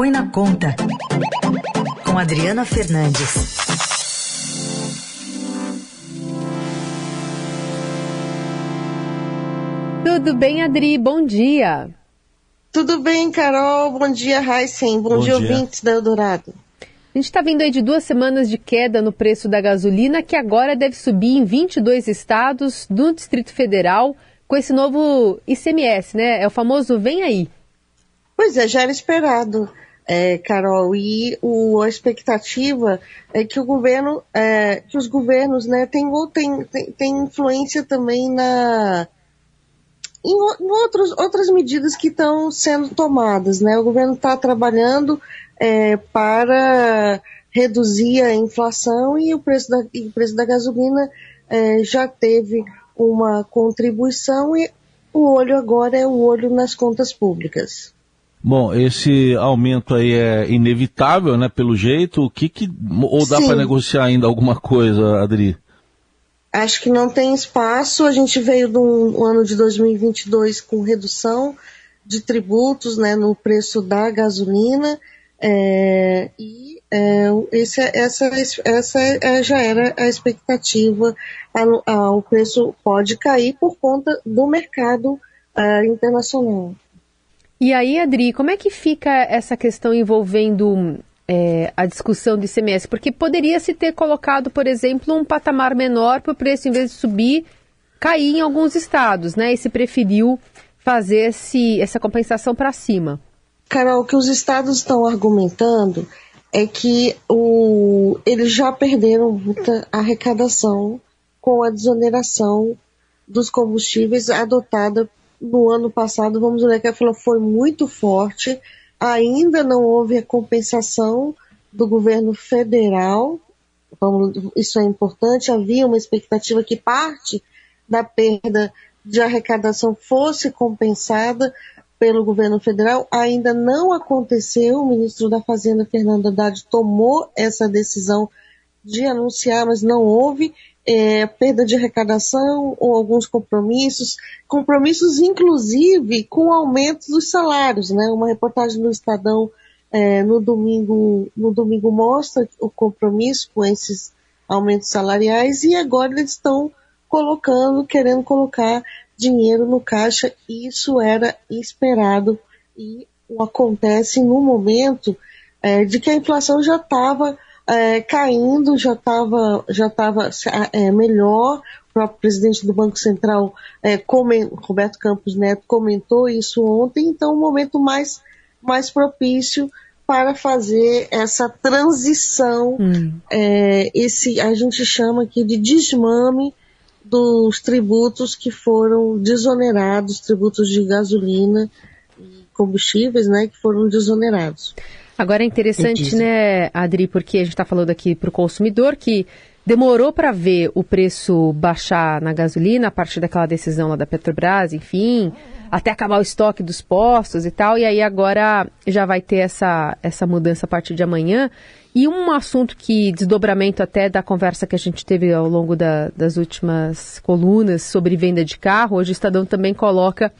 Põe na Conta, com Adriana Fernandes. Tudo bem, Adri? Bom dia. Tudo bem, Carol? Bom dia, Heisen. Bom, Bom dia, dia, ouvintes da Eldorado. A gente está vindo aí de duas semanas de queda no preço da gasolina, que agora deve subir em 22 estados do Distrito Federal, com esse novo ICMS, né? É o famoso Vem Aí. Pois é, já era esperado, é, Carol, e o, a expectativa é que o governo, é, que os governos, né, tem, tem, tem, influência também na em, em outros, outras medidas que estão sendo tomadas, né? O governo está trabalhando é, para reduzir a inflação e o preço da, o preço da gasolina é, já teve uma contribuição e o olho agora é o olho nas contas públicas. Bom, esse aumento aí é inevitável, né, pelo jeito. O que que ou dá para negociar ainda alguma coisa, Adri? Acho que não tem espaço. A gente veio do ano de 2022 com redução de tributos, né, no preço da gasolina. É, e é, esse, essa, essa é, já era a expectativa. O preço pode cair por conta do mercado é, internacional. E aí, Adri, como é que fica essa questão envolvendo é, a discussão do ICMS? Porque poderia se ter colocado, por exemplo, um patamar menor para o preço, em vez de subir, cair em alguns estados, né? E se preferiu fazer esse, essa compensação para cima. Carol, o que os estados estão argumentando é que o, eles já perderam muita arrecadação com a desoneração dos combustíveis adotada no ano passado. Vamos olhar que ela foi muito forte. Ainda não houve a compensação do governo federal. Vamos, isso é importante. Havia uma expectativa que parte da perda de arrecadação fosse compensada pelo governo federal ainda não aconteceu. O ministro da Fazenda, Fernando Haddad, tomou essa decisão de anunciar, mas não houve é, perda de arrecadação ou alguns compromissos, compromissos inclusive com aumento dos salários. Né? Uma reportagem do Estadão é, no, domingo, no domingo mostra o compromisso com esses aumentos salariais e agora eles estão colocando, querendo colocar dinheiro no caixa, isso era esperado e acontece no momento é, de que a inflação já estava é, caindo, já estava já tava, é, melhor. O próprio presidente do Banco Central, é, coment, Roberto Campos Neto, comentou isso ontem, então o um momento mais, mais propício para fazer essa transição, hum. é, esse a gente chama aqui de desmame dos tributos que foram desonerados, tributos de gasolina e combustíveis, né, que foram desonerados. Agora é interessante, né, Adri, porque a gente está falando aqui para o consumidor que demorou para ver o preço baixar na gasolina a partir daquela decisão lá da Petrobras, enfim, até acabar o estoque dos postos e tal, e aí agora já vai ter essa, essa mudança a partir de amanhã. E um assunto que, desdobramento até da conversa que a gente teve ao longo da, das últimas colunas sobre venda de carro, hoje o Estadão também coloca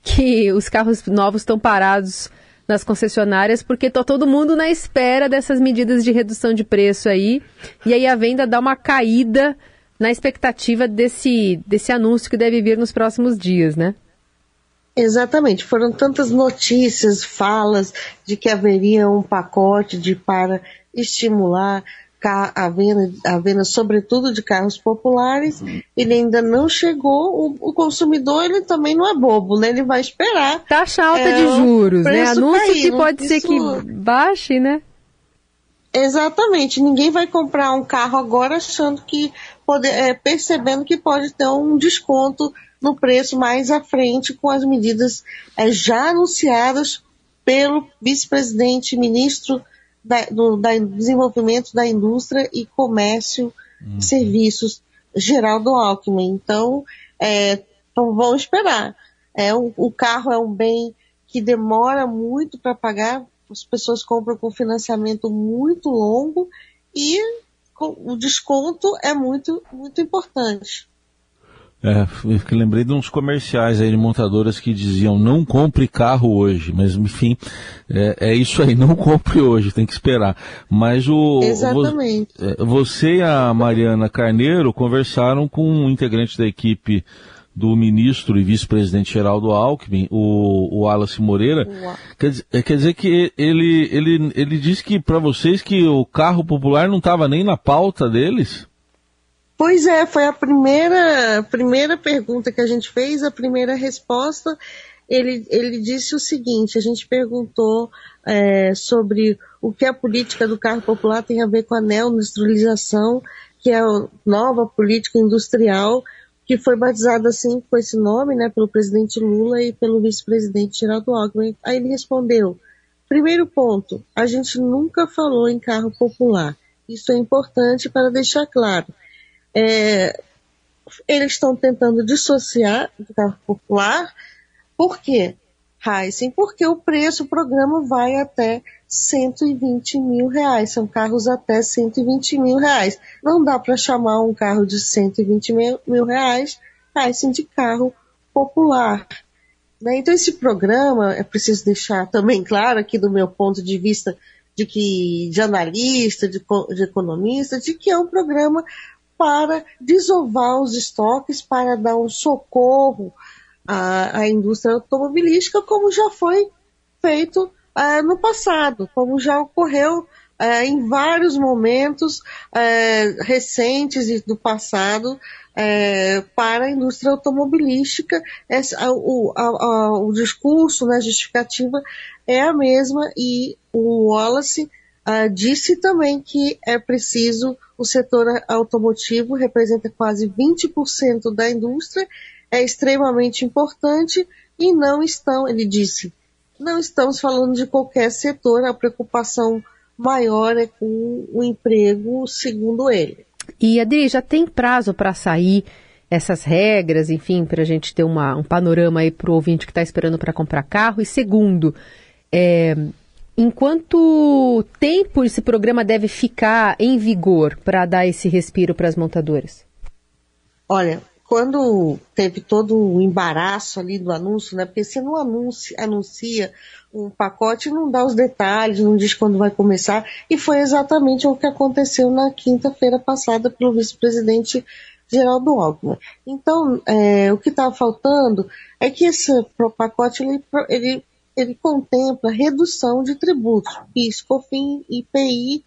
que os carros novos estão parados nas concessionárias porque está todo mundo na espera dessas medidas de redução de preço aí. E aí a venda dá uma caída na expectativa desse, desse anúncio que deve vir nos próximos dias, né? Exatamente, foram tantas notícias, falas de que haveria um pacote de para estimular a venda, a venda sobretudo de carros populares, ele ainda não chegou, o, o, consumidor ele também não é bobo, né? Ele vai esperar. Taxa alta é, de juros, né? Anúncio cair, que pode isso... ser que baixe, né? Exatamente, ninguém vai comprar um carro agora achando que, pode, é, percebendo que pode ter um desconto no preço mais à frente com as medidas é, já anunciadas pelo vice-presidente ministro da, do da desenvolvimento da indústria e comércio uhum. serviços, Geraldo Alckmin. Então, é, então vamos esperar. É, o, o carro é um bem que demora muito para pagar, as pessoas compram com financiamento muito longo e o desconto é muito, muito importante. É, lembrei de uns comerciais aí de montadoras que diziam não compre carro hoje, mas enfim, é, é isso aí, não compre hoje, tem que esperar. Mas o Exatamente. É, você e a Mariana Carneiro conversaram com um integrante da equipe do ministro e vice-presidente Geraldo Alckmin, o, o Wallace Moreira. Quer, é, quer, dizer que ele, ele, ele disse que para vocês que o carro popular não estava nem na pauta deles? Pois é, foi a primeira, primeira pergunta que a gente fez, a primeira resposta. Ele, ele disse o seguinte: a gente perguntou é, sobre o que a política do carro popular tem a ver com a neoindustrialização, que é a nova política industrial, que foi batizada assim com esse nome, né, pelo presidente Lula e pelo vice-presidente Geraldo Alckmin. Aí ele respondeu: primeiro ponto, a gente nunca falou em carro popular. Isso é importante para deixar claro é, eles estão tentando dissociar do carro popular. Por quê, Heisen? Porque o preço, o programa vai até 120 mil reais. São carros até 120 mil reais. Não dá para chamar um carro de 120 mil, mil reais, Heisen, de carro popular. Né? Então esse programa, é preciso deixar também claro aqui do meu ponto de vista de que de analista, de, de economista, de que é um programa para desovar os estoques, para dar um socorro à, à indústria automobilística, como já foi feito é, no passado, como já ocorreu é, em vários momentos é, recentes do passado para a indústria automobilística. Essa, o, a, a, o discurso, né, a justificativa é a mesma e o Wallace uh, disse também que é preciso, o setor automotivo representa quase 20% da indústria, é extremamente importante e não estão, ele disse, não estamos falando de qualquer setor, a preocupação maior é com o emprego, segundo ele. E Adri, já tem prazo para sair essas regras, enfim, para a gente ter uma, um panorama aí para o ouvinte que está esperando para comprar carro? E segundo, é, em quanto tempo esse programa deve ficar em vigor para dar esse respiro para as montadoras? Olha, quando teve todo o embaraço ali do anúncio, né? Porque você não anuncia, anuncia um pacote, não dá os detalhes, não diz quando vai começar, e foi exatamente o que aconteceu na quinta-feira passada pelo vice-presidente Geraldo Alckmin. Então, é, o que estava faltando é que esse pacote ele, ele ele contempla redução de tributos, PIS, COFIN, IPI,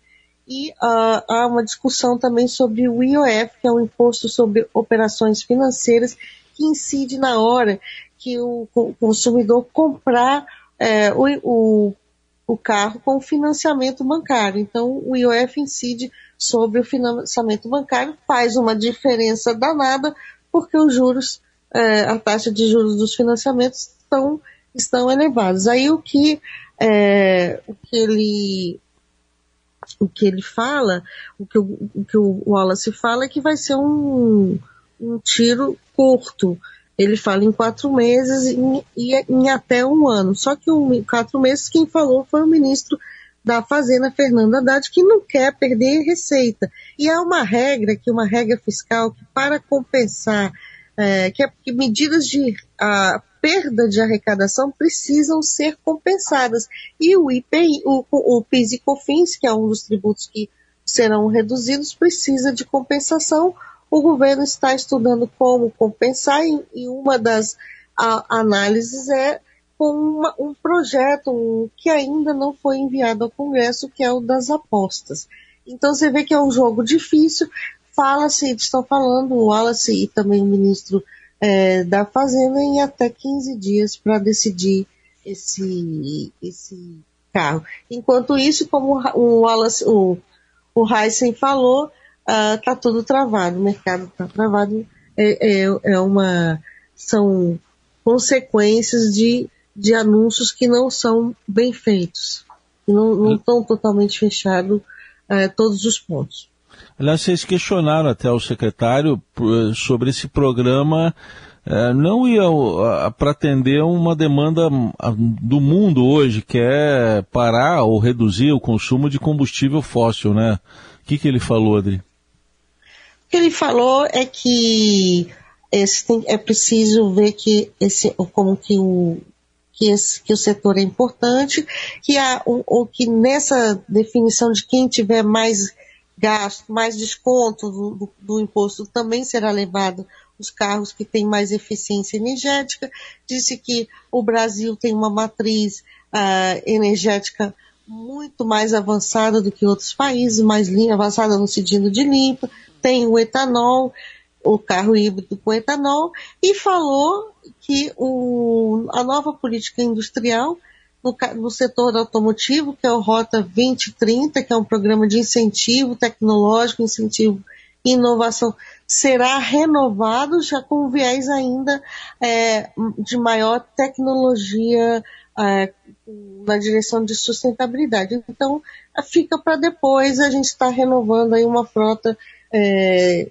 e uh, há uma discussão também sobre o IOF, que é o Imposto sobre Operações Financeiras, que incide na hora que o, consumidor comprar é, o, o, o carro com financiamento bancário. Então, o IOF incide sobre o financiamento bancário, faz uma diferença danada, porque os juros, é, a taxa de juros dos financiamentos estão estão elevados. Aí o que, é, o que ele o que ele fala, o que o, o que o Wallace fala é que vai ser um, um tiro curto. Ele fala em quatro meses e em, em, até um ano. Só que um, quatro meses quem falou foi o ministro da Fazenda, Fernando Haddad, que não quer perder receita. E há uma regra, que uma regra fiscal, que para compensar, é, que, é, que medidas de a, perda de arrecadação precisam ser compensadas. E o IPI, o, o PIS e COFINS, que é um dos tributos que serão reduzidos, precisa de compensação. O governo está estudando como compensar e, uma das a, análises é com uma, um projeto um, que ainda não foi enviado ao Congresso, que é o das apostas. Então você vê que é um jogo difícil. Fala-se, estão falando, o Wallace e também o ministro é, da Fazenda em até 15 dias para decidir esse, esse carro. Enquanto isso, como o, Wallace, o, o Heisen falou, está ah, uh, tudo travado, o mercado está travado. É, é, é, uma, são consequências de, de anúncios que não são bem feitos, que não estão totalmente fechados uh, todos os pontos. Aliás, vocês questionaram até o secretário sobre esse programa é, não ia para atender uma demanda do mundo hoje, que é parar ou reduzir o consumo de combustível fóssil, né? O que, que ele falou, Adri? O que ele falou é que esse é preciso ver que esse, como que o, que, esse, que o setor é importante, que há, ou que nessa definição de quem tiver mais gasto, mais desconto do, do, do imposto também será levado. Os carros que têm mais eficiência energética. Disse que o Brasil tem uma matriz uh, energética muito mais avançada do que outros países, mais avançada no sentido de limpa, tem o etanol, o carro híbrido com etanol, e falou que o, a nova política industrial no, no, setor automotivo, que é o Rota 2030, que é um programa de incentivo tecnológico, incentivo e inovação, será renovado já com viés ainda é, de maior tecnologia é, na direção de sustentabilidade. Então, fica para depois, a gente está renovando aí uma frota é,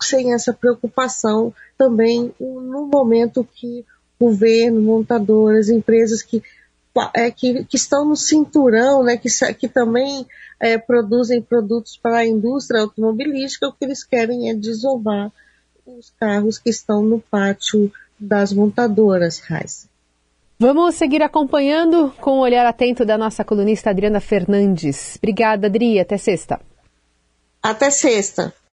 sem essa preocupação também no momento que governo, montadoras, empresas que, é, que, que, estão no cinturão, né, que, que também é, produzem produtos para a indústria automobilística, o que eles querem é desovar os carros que estão no pátio das montadoras, Raiz. Vamos seguir acompanhando com o olhar atento da nossa colunista Adriana Fernandes. Obrigada, Adri. Até sexta. Até sexta.